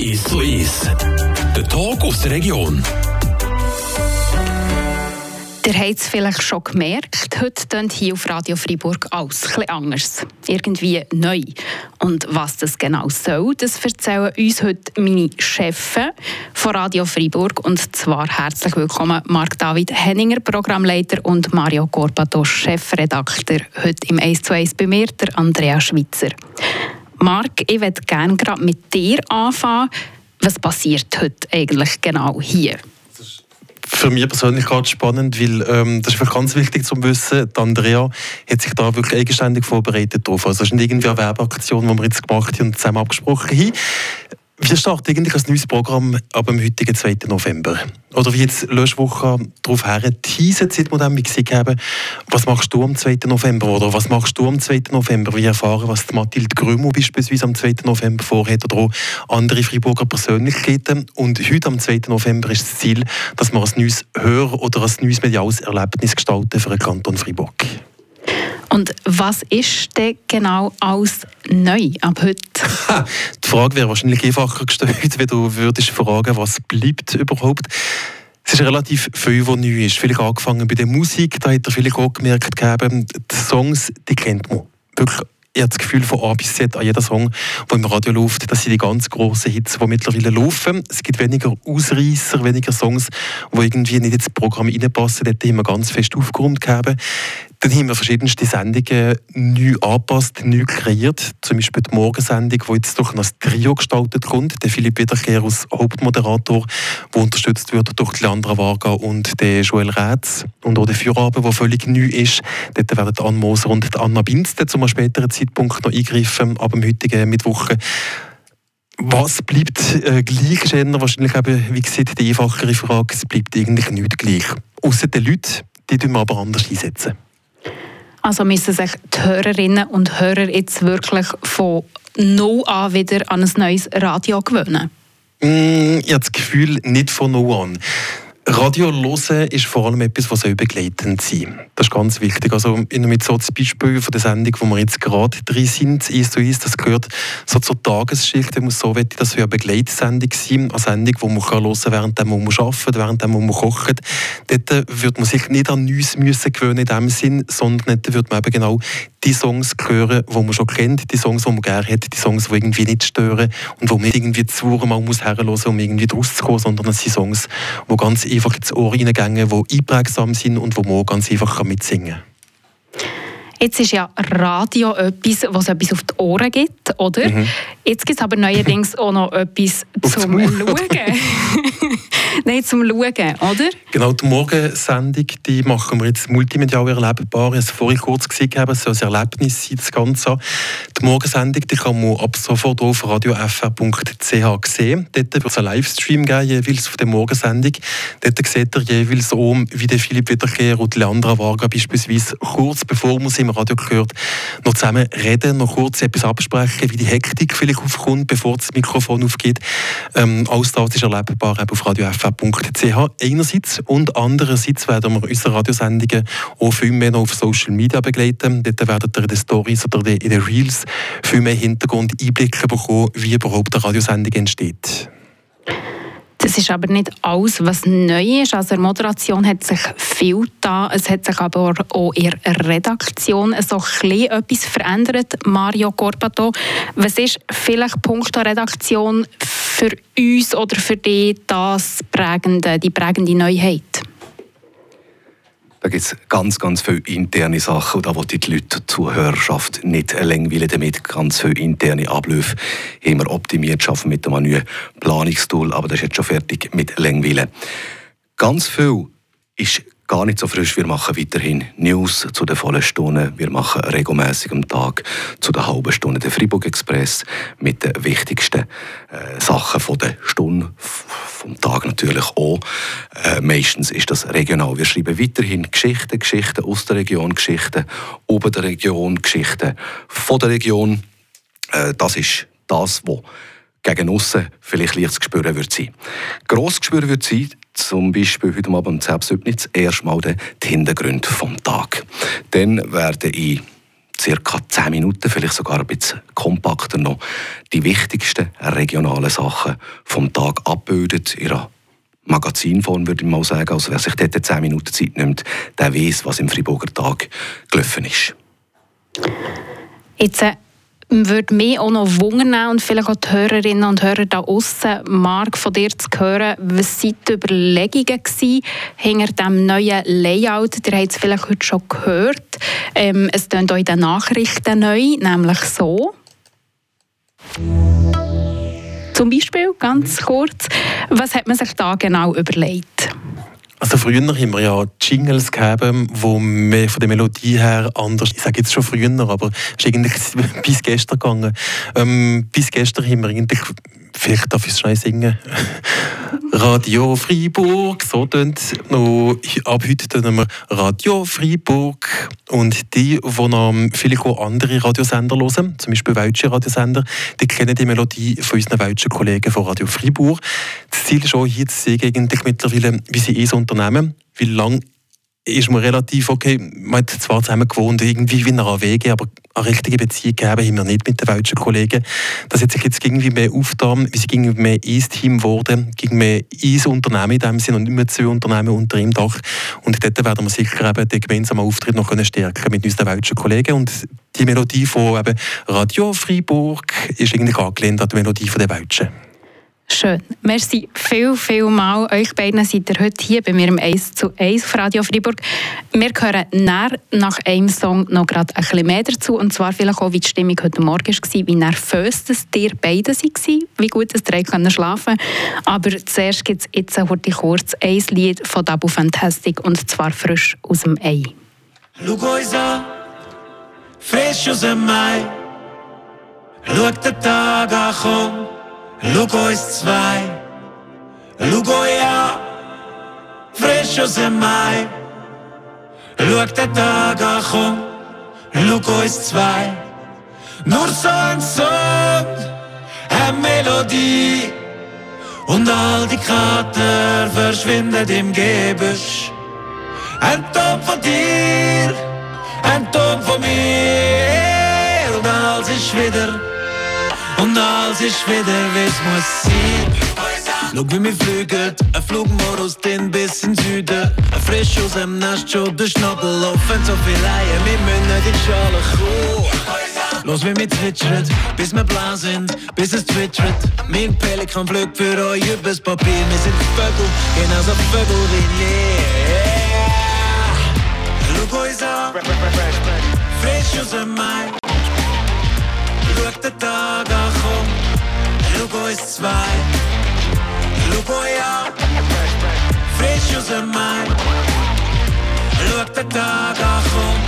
Ist so ist. Der Talk aus der Region. Ihr habt es vielleicht schon gemerkt, heute tönt hier auf Radio Freiburg alles etwas anders. Irgendwie neu. Und was das genau soll, das erzählen uns heute meine Chefs von Radio Freiburg. Und zwar herzlich willkommen Marc David Henninger, Programmleiter, und Mario Corpato, Chefredakteur. Heute im 1 zu 1 bei mir, der Andrea Schwitzer. Marc, ich würde gerne gerade mit dir anfangen. Was passiert heute eigentlich genau hier? für mich persönlich gerade spannend, weil ähm, das ist ganz wichtig zu wissen. Die Andrea hat sich da wirklich eigenständig vorbereitet drauf. Also es ist nicht irgendwie eine Werbeaktion, die wir jetzt gemacht haben und zusammen abgesprochen haben. Wir starten eigentlich ein neues Programm ab dem heutigen 2. November. Oder wie jetzt Löschwoche darauf her teasen, seit wir gesehen haben, was machst du am 2. November oder was machst du am 2. November? Wir erfahren, was Mathilde Grümo beispielsweise am 2. November vorhat oder auch andere Freiburger Persönlichkeiten. Und heute am 2. November ist das Ziel, dass wir ein neues Hör- oder ein neues mediales Erlebnis gestalten für den Kanton Freiburg. Und was ist denn genau alles neu ab heute? Die Frage wäre wahrscheinlich einfacher gestellt, wenn du würdest fragen, was bleibt überhaupt. Es ist relativ viel, was neu ist. Vielleicht angefangen bei der Musik, da hat er vielleicht auch gemerkt, die Songs, die kennt man. Wirklich ich habe das Gefühl von A bis Z an jedem Song, der im Radio läuft, das sind die ganz grossen Hits, die mittlerweile laufen. Es gibt weniger Ausreißer, weniger Songs, die irgendwie nicht ins Programm reinpassen. Dort haben wir ganz fest aufgeräumt gegeben. Dann haben wir verschiedenste Sendungen neu angepasst, neu kreiert. Zum Beispiel die Morgensendung, die jetzt durch ein Trio gestaltet kommt. Der Philipp Wiederkehr als Hauptmoderator, der unterstützt wird durch Leandra Varga und den Joel Rätz. Und auch der Feierabend, der völlig neu ist. Dort werden Anne Moser und Anna Binste zu einem späteren Zeitpunkt noch eingreifen, ab dem heutigen Mittwoch. Was bleibt äh, gleich, ist wahrscheinlich eben, wie gesagt, die einfachere Frage. Es bleibt eigentlich nichts gleich. Außer den Leuten, die wir aber anders einsetzen. Also müssen sich die Hörerinnen und Hörer jetzt wirklich von null an wieder an ein neues Radio gewöhnen? Mm, ich habe das Gefühl, nicht von null an. Radio hören ist vor allem etwas, was begleitend sein Das ist ganz wichtig. Also mit so das Beispiel von der Sendung, wo wir jetzt gerade drin sind, ist so ist, das gehört so zur Tagesschicht. Ich muss so wette, dass wir eine Begleitsendung sein, eine Sendung, die man hören kann, während man arbeitet, während man kocht. Dort wird man sich nicht an Neues gewöhnen in dem Sinn, sondern dort wird man eben genau die Songs hören, die man schon kennt, die Songs, die man gerne hat, die Songs, die irgendwie nicht stören und wo man nicht irgendwie zu mal muss herhören, um irgendwie draus zu kommen, sondern es sind Songs, die ganz einfach ins Ohr reingehen, die einprägsam sind und wo man ganz einfach mitsingen kann. Jetzt ist ja Radio etwas, was etwas auf die Ohren gibt, oder? Mhm. Jetzt gibt es aber neuerdings auch noch etwas zum Schauen. Nein, zum Schauen, oder? Genau, die Morgensendung die machen wir jetzt multimedial erlebbar. Ich habe es vorhin kurz gesehen, es soll ein Erlebnis sein, das Ganze. Die Morgensendung die kann man ab sofort auf radiofr.ch sehen. Dort wird es einen Livestream geben, jeweils auf der Morgensendung. Dort seht ihr jeweils um, wie der Philipp Wiederkehr und Leandra Varga beispielsweise kurz bevor man sie Radio gehört, noch zusammen reden, noch kurz etwas absprechen, wie die Hektik vielleicht aufkommt, bevor das Mikrofon aufgeht. Ähm, alles das ist erlebbar auf radiofr www.fv.ch einerseits und andererseits werden wir unsere Radiosendungen auch viel mehr auf Social Media begleiten. Dort werden ihr in den Stories oder in den Reels viel mehr Hintergrund Einblicke bekommen, wie überhaupt eine Radiosendung entsteht. Das ist aber nicht alles, was neu ist. Also Moderation hat sich viel da. Es hat sich aber auch in der Redaktion so ein etwas verändert. Mario Corbato, was ist vielleicht Punkt der Redaktion für uns oder für dich das prägende, die prägende Neuheit? Da gibt es ganz, ganz viele interne Sachen und da wollen die Leute, die Zuhörerschaft nicht langweilen damit. Ganz viele interne Abläufe haben wir optimiert, schaffen mit einem neuen Planungstool, aber das ist jetzt schon fertig mit Langweilen. Ganz viel ist gar nicht so frisch. Wir machen weiterhin News zu den vollen Stunden. Wir machen regelmäßig am Tag zu der halben Stunde den Fribourg Express mit den wichtigsten äh, Sachen von der Stunde, vom Tag natürlich auch. Äh, meistens ist das regional. Wir schreiben weiterhin Geschichten, Geschichten aus der Region, Geschichten über der Region, Geschichten von der Region. Äh, das ist das, was gegen aussen vielleicht leicht zu spüren wird sein. Gross zu spüren wird sein, zum Beispiel heute Abend um 10 Uhr erstmal die Hintergründe vom Tag. Dann werde ich circa 10 Minuten, vielleicht sogar ein bisschen kompakter noch, die wichtigsten regionalen Sachen vom Tag abbildet. Ihre Magazinform, würde ich mal sagen. Also wer sich dort 10 Minuten Zeit nimmt, der weiß, was im Freiburger Tag gelaufen ist. Jetzt äh, würde mich auch noch wundern und vielleicht auch die Hörerinnen und Hörer da außen, Marc, von dir zu hören, was waren die Überlegungen hinter diesem neuen Layout? Ihr habt es vielleicht heute schon gehört. Ähm, es klingt auch in den Nachrichten neu, nämlich so. Zum Beispiel, ganz kurz, was hat man sich da genau überlegt? Also früher haben wir ja Jingles gegeben, wo mehr von der Melodie her anders, ich sage jetzt schon früher, aber es ist eigentlich bis gestern gegangen. Ähm, bis gestern haben wir eigentlich vielleicht darf ich es schnell singen. Radio Freiburg, so tönt noch. Ab heute tönen wir Radio Freiburg. Und die, die noch vielleicht auch andere Radiosender hören, zum Beispiel deutsche Radiosender, die kennen die Melodie von unseren deutschen Kollegen von Radio Freiburg. Das Ziel ist auch hier zu sehen, mittlerweile, wie sie es unternehmen, wie lange ist man relativ okay. Man hat zwar zusammen gewohnt, irgendwie wie in einer Wege, aber eine richtige Beziehung gegeben haben wir nicht mit den deutschen Kollegen. Das hat sich jetzt irgendwie mehr aufgetan, wie sie irgendwie mehr ein Team wurden, gegen mehr ein Unternehmen in dem Sinne und nicht mehr zwei Unternehmen unter einem Dach. Und dort werden wir sicher eben den gemeinsamen Auftritt noch stärken mit unseren deutschen Kollegen. Und die Melodie von eben Radio Freiburg ist eigentlich angelehnt an die Melodie der Deutschen. Schön. Merci viel, viel mal. Euch beiden seid ihr heute hier bei mir im 1 zu 1 auf Radio Freiburg. Wir hören nach einem Song noch gerade ein bisschen mehr dazu. Und zwar vielleicht auch, wie die Stimmung heute Morgen war, wie nervös dass ihr beide waren, wie gut dass ihr können schlafen Aber zuerst gibt es jetzt heute kurz ein Lied von Double Fantastic und zwar frisch aus dem Ei. Schau uns an, frisch aus dem Mai. Schau den Tag an, komm. Schau uns zwei, euch an, frisch aus dem Mai. Schau den Tag komm, schau uns zwei. Nur so ein Song, eine Melodie. Und all die Krater verschwinden im Gebüsch. Ein Ton von dir, ein Ton von mir. Und alles ist wieder und alles ist wieder, wie es muss sein. Schau, wie wir fliegen, ein Flugmodus den bis in Süden. Ein frisch aus dem Nest, schon der Schnabel offen, so viel Eier, wir müssen die Schale kommen. Los, wie wir zwitschern, bis wir blau sind, bis es twittert. Mein Pelikan fliegt für euch übers Papier. Wir sind Vögel, genauso Vögel wie nie. Schau uns an, frisch aus dem Mai. Schau den frisch aus dem Mai. Schau den Tag an, komm,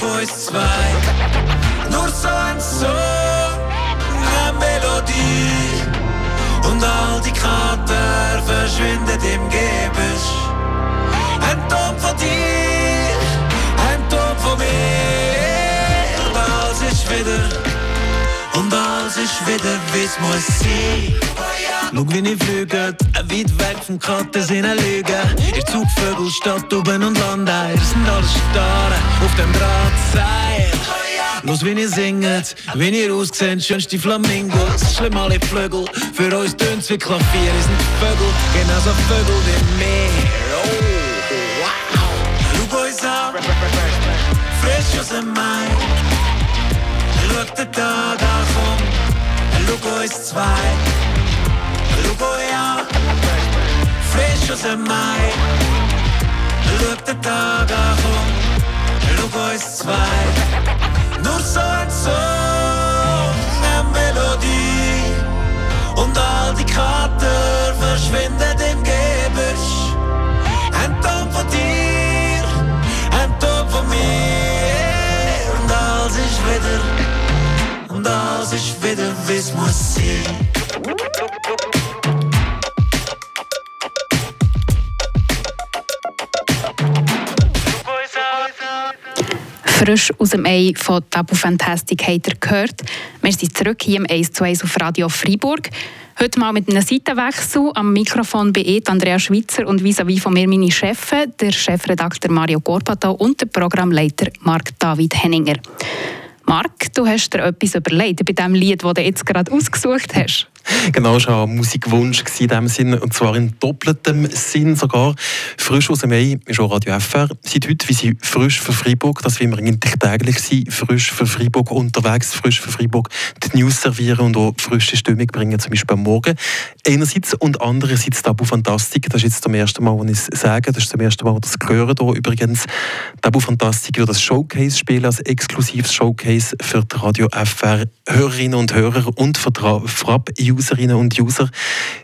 schau uns zwei. Nur so ein Song, eine Melodie. Und all die Krater verschwinden im Gebüsch. Ein Ton von dir, ein Ton von mir. Und alles ist wieder und alles ist wieder, wie's muss sein. Schau, wie ich fliege, weit weg vom Katten sind Lüge. Ihr Zugvögel, Stadt, oben und Land, ihr sind alle starre auf dem Drahtseil. Los, wie ihr singet, wie ihr ausseht, schönste Flamingos, schlimm alle Flügel. Für uns tönt's wie Klavier, ihr sind Vögel, genauso Vögel wie mir. Oh, wow. Schau uns an, frisch aus dem Mai. Schau den Uns zwei. An, frisch aus dem Mai. Schau den Tag an, schau uns zwei. Nur so ein Song, eine Melodie. Und all die Krater verschwinden im Gebüsch. Ein Ton von dir, ein Ton von mir. Und alles ist wieder, alles ist wieder, wie's muss sein. Frisch aus dem Ei von Tabu Fantastic habt ihr gehört. Wir sind zurück hier im 1 zu 1 auf Radio Freiburg. Heute mal mit einem Seitenwechsel. Am Mikrofon bin ich, Andrea Schweitzer, und vis-à-vis von mir meine Chefin, der Chefredakteur Mario Gorbato und der Programmleiter Marc David Henninger. Marc, du hast dir etwas überlegt bei dem Lied, das du jetzt gerade ausgesucht hast. Genau, es war ein Musikwunsch in diesem Sinn, und zwar in doppeltem Sinn sogar. Frisch aus dem Ei ist auch Radio FR. Seit heute, wie sie frisch für Freiburg, das will wir eigentlich täglich sein, frisch für Freiburg unterwegs, frisch für Freiburg die News servieren und auch frische Stimmung bringen, zum Beispiel am Morgen. Einerseits und andererseits Tabu Fantastik, das ist jetzt zum ersten Mal, wenn ich es sage, das ist zum ersten Mal, dass ich höre hier übrigens. Tabu Fantastik wird das Showcase spielen, als exklusives Showcase für die Radio FR Hörerinnen und Hörer und für die FRAP-Userinnen und User.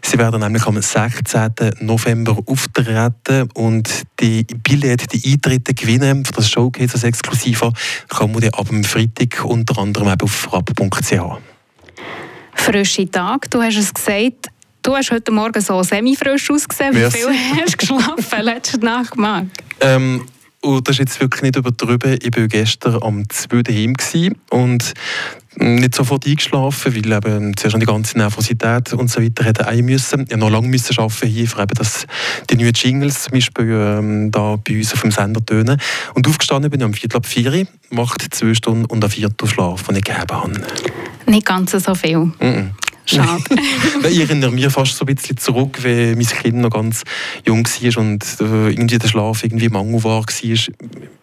Sie werden nämlich am 16. November auftreten und die Billette, die Eintritte gewinnen für das Showcase als Exklusiver kann man ab dem Freitag unter anderem auf frap.ch. Frische Tag, du hast es gesagt, du hast heute Morgen so semi-frisch ausgesehen. Wie viel hast du geschlafen letzte Nacht, Marc? Ähm, und das ist jetzt wirklich nicht übertrieben. Ich war gestern am 2. daheim und nicht sofort eingeschlafen, weil eben zuerst die ganze Nervosität und so weiter hätte ein müssen. Ich noch lange müssen arbeiten hier, für eben, dass die neuen Jingles zum Beispiel ähm, da bei uns auf dem Sender tönen. Und aufgestanden bin ich am Viertel ab 4 macht zwei Stunden und ein Viertel Schlaf, den ich gegeben habe. Nicht ganz so viel. Mm -mm. Schade. ich erinnere mich fast so ein bisschen zurück, wie mein Kind noch ganz jung war und äh, irgendwie der Schlaf irgendwie mangelbar war.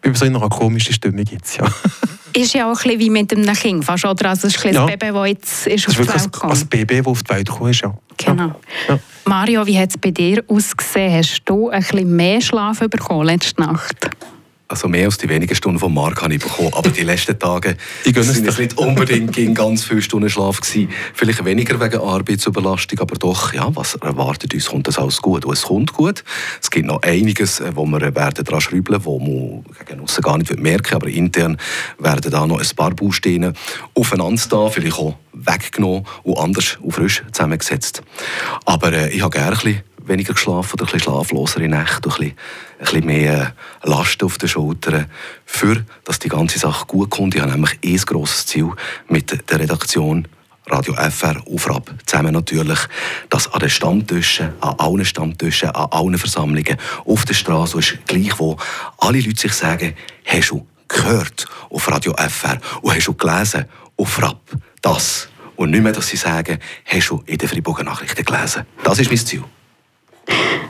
Über so eine komische Stimmung jetzt, ja. ist ja auch ein bisschen wie mit einem Kind, fast, oder? Also es ist ein ja. Baby, das jetzt ist auf die Welt gekommen. Ein Baby, das auf die Welt gekommen ist, ja. Genau. Ja. Mario, wie hat es bei dir ausgesehen? Hast du ein bisschen mehr Schlaf bekommen letzte Nacht? Also mehr als die wenigen Stunden vom Marc habe ich bekommen. Aber die letzten Tage sind es nicht unbedingt in ganz viele Stunden Schlaf gewesen. Vielleicht weniger wegen Arbeitsüberlastung, aber doch, ja, was erwartet uns? Kommt das alles gut? Und es kommt gut. Es gibt noch einiges, äh, wo wir werden daran schrauben, wo man gegen aussen gar nicht merken aber intern werden da noch ein paar Bausteine aufeinander da, vielleicht auch weggenommen und anders und frisch zusammengesetzt. Aber äh, ich habe gerne ein bisschen weniger geschlafen oder ein bisschen schlaflosere Nächte, ein bisschen, ein bisschen mehr Last auf den Schultern, für dass die ganze Sache gut kommt. Ich habe nämlich ein grosses Ziel mit der Redaktion Radio FR Aufrab zusammen natürlich, dass an den Stammtischen, an allen Stammtischen, an allen Versammlungen, auf der Straße ist gleich wo alle Leute sich sagen, hast du gehört auf Radio FR und hast du gelesen auf RAP das und nicht mehr, dass sie sagen, hast du in den Freiburger Nachrichten gelesen. Das ist mein Ziel.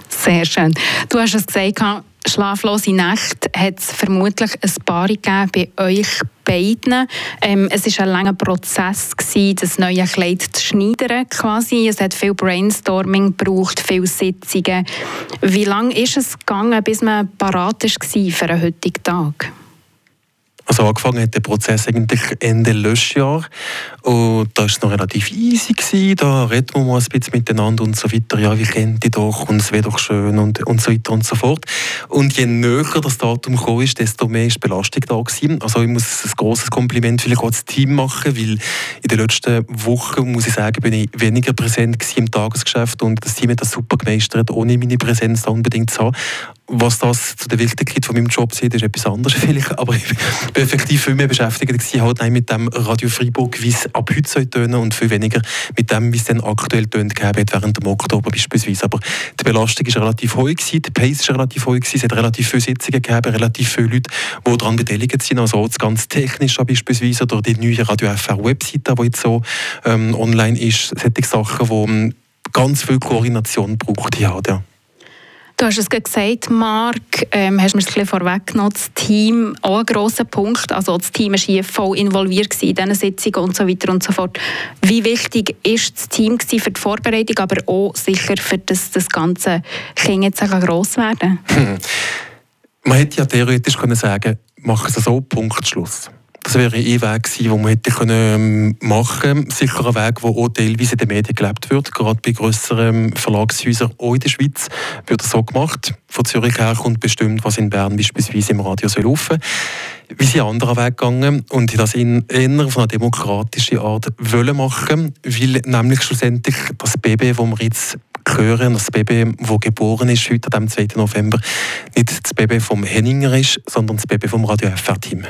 Sehr schön. Du hast es gesagt, schlaflose Nächte hat es vermutlich ein paar gegeben bei euch beiden. Ähm, es war ein langer Prozess, gewesen, das neue Kleid zu schneidern. Quasi. Es hat viel Brainstorming gebraucht, viele Sitzungen. Wie lange ist es gegangen, bis man parat war für einen heutigen Tag? Also angefangen hat der Prozess eigentlich Ende Löschjahr und da war es noch relativ easy gewesen. Da reden wir mal ein bisschen miteinander und so weiter. Ja, wie kennt ihr doch und es wäre doch schön und, und so weiter und so fort. Und je näher das Datum gekommen ist, desto mehr ist Belastung da gewesen. Also ich muss ein grosses Kompliment vielleicht auch das Team machen, weil in den letzten Wochen, muss ich sagen, bin ich weniger präsent im Tagesgeschäft und das Team hat das super gemeistert, ohne meine Präsenz da unbedingt zu haben was das zu der Wichtigkeit von meinem Job sieht, ist etwas anderes vielleicht. Aber ich bin effektiv viel mehr beschäftigt halt mit dem Radio Freiburg, wie es ab heute soll tönen und viel weniger mit dem, wie es dann aktuell tönt, gegeben während dem Oktober beispielsweise. Aber die Belastung ist relativ hoch gewesen, die Pace ist relativ hoch gewesen, es hat relativ viele Sitzungen gegeben, relativ viele Leute, die daran beteiligt sind, also das ganz Technische beispielsweise oder die neue Radio FR Webseite, die jetzt so ähm, online ist, solche Sachen, die ähm, ganz viel Koordination braucht. Ja, ja. Du hast es gesagt, Marc, ähm, hast mir es ein bisschen vorweggenommen, das Team, auch ein grosser Punkt, also das Team war hier voll involviert in diesen Sitzungen und so weiter und so fort. Wie wichtig ist das Team für die Vorbereitung, aber auch sicher für das, das ganze Kind jetzt gross werden? Hm. Man hätte ja theoretisch können sagen, machen es so, Punkt, Schluss. Das wäre ein Weg gewesen, den man hätte können machen können. Sicher ein Weg, der auch teilweise in den Medien gelebt wird. Gerade bei grösseren Verlagshäusern auch in der Schweiz wird das so gemacht. Von Zürich her kommt bestimmt, was in Bern beispielsweise im Radio soll laufen wie sie einen anderen Weg gegangen und das in eher von einer demokratischen Art wollen machen, weil nämlich schlussendlich das Baby, das wir jetzt hören, das Baby, das geboren ist heute am 2. November, nicht das Baby vom Henninger ist, sondern das Baby vom Radio FR-Team.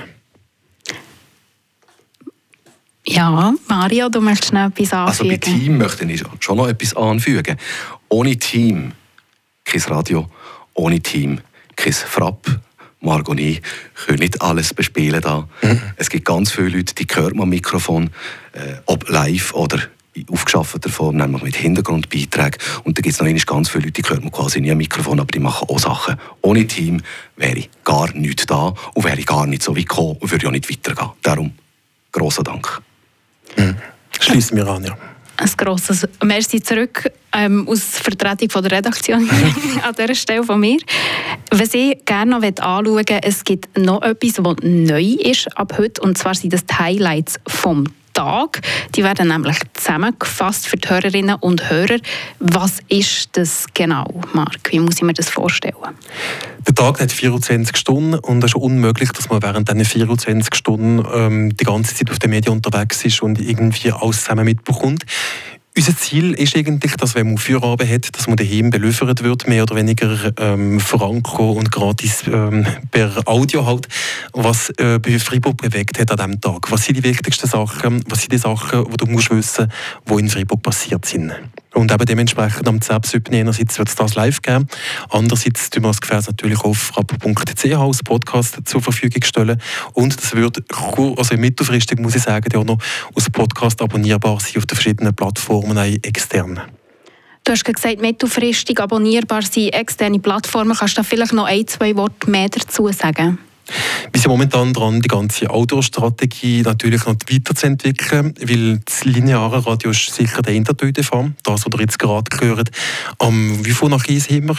Ja, Mario, du möchtest noch etwas anfügen? Also bei Team möchte ich schon noch etwas anfügen. Ohne Team kein Radio, ohne Team kein Frapp. Margot und ich können nicht alles bespielen da. Mhm. Es gibt ganz viele Leute, die hören am Mikrofon, äh, ob live oder aufgeschaffter Form, nämlich mit Hintergrundbeiträgen. Und da gibt es noch ganz viele Leute, die hören quasi nie am Mikrofon, aber die machen auch Sachen. Ohne Team wäre ich gar nicht da und wäre ich gar nicht so weit gekommen und würde auch nicht weitergehen. Darum, grosser Dank. Mhm. Schließen wir an, ja. Ein grosses Merci zurück ähm, aus Vertretung von der Redaktion an dieser Stelle von mir. Was ich gerne noch anschauen möchte, es gibt noch etwas, was neu ist ab heute, und zwar sind das die Highlights vom Tag. Die werden nämlich zusammengefasst für die Hörerinnen und Hörer. Was ist das genau, Marc? Wie muss ich mir das vorstellen? Der Tag hat 24 Stunden und es ist unmöglich, dass man während diesen 24 Stunden ähm, die ganze Zeit auf den Medien unterwegs ist und irgendwie alles zusammen mitbekommt. Unser Ziel ist eigentlich, dass wenn man Feierabend hat, dass man daheim beliefert wird, mehr oder weniger ähm, franco und gratis ähm, per Audio halt, was äh, bei Freiburg bewegt hat an diesem Tag. Was sind die wichtigsten Sachen, was sind die Sachen, die du musst wissen, die in Freiburg passiert sind. Und eben dementsprechend am 10. einerseits wird es das live geben, andererseits tun wir das Gefäß natürlich auf rap.ch als Podcast zur Verfügung stellen und das wird also mittelfristig, muss ich sagen, auch noch als Podcast abonnierbar sein auf den verschiedenen Plattformen extern. Du hast gesagt, mittelfristig abonnierbar sein, externe Plattformen. Kannst du da vielleicht noch ein, zwei Worte mehr dazu sagen? Wir sind momentan dran, die ganze Outdoor-Strategie natürlich noch weiterzuentwickeln, weil das lineare Radio ist sicher der Intertöte-Fall, das, was ihr jetzt gerade gehört. Um, wie viel nach Eis haben wir?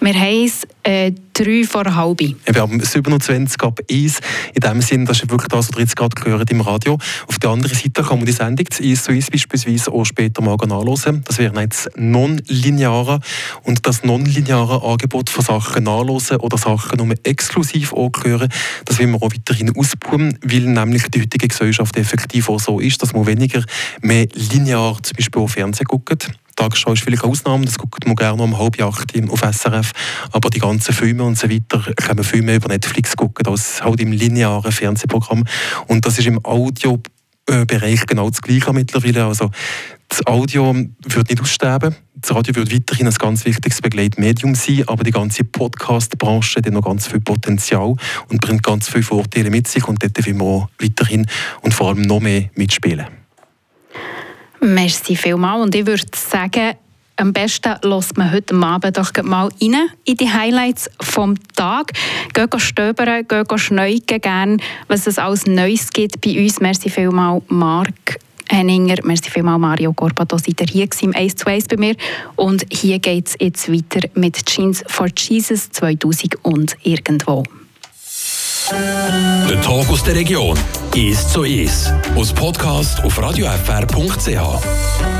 Wir haben äh, drei vor halb. Wir haben 27 ab 1. In dem Sinne, das ist wirklich das, was ihr jetzt gerade gehört im Radio. Auf der anderen Seite kann man die Sendung zu 1 zu 1 beispielsweise auch später mal nachhören. Das wäre jetzt non-lineare. Und das non-lineare Angebot von Sachen nachhören oder Sachen nur exklusiv anhören, das will wir auch weiterhin ausbauen, weil nämlich die heutige Gesellschaft effektiv auch so ist, dass man weniger mehr linear zum Beispiel auf Fernsehen guckt. Tagesschau ist vielleicht eine Ausnahme, das guckt man gerne um halb acht auf SRF, aber die ganzen Filme und so weiter können mehr über Netflix gucken als halt im linearen Fernsehprogramm und das ist im Audiobereich genau das Gleiche mittlerweile. Also das Audio wird nicht aussterben. Das Radio wird weiterhin ein ganz wichtiges Begleitmedium sein, aber die ganze Podcast-Branche hat noch ganz viel Potenzial und bringt ganz viele Vorteile mit sich und dort wollen wir auch weiterhin und vor allem noch mehr mitspielen. Merci vielmals. Und ich würde sagen, am besten lässt man heute Abend doch mal rein in die Highlights vom Tag. Gehen stöbern, gehen schneugen gerne, was es alles Neues gibt bei uns. Merci vielmals, Marc. Henninger, merci vielmals Mario Corpato, seid ihr hier im 1 zu 1 bei mir. Und hier geht es jetzt weiter mit Jeans for Jesus 2000 und irgendwo. Der Tag aus der Region ist so ist. Aus Podcast auf radiofr.ch.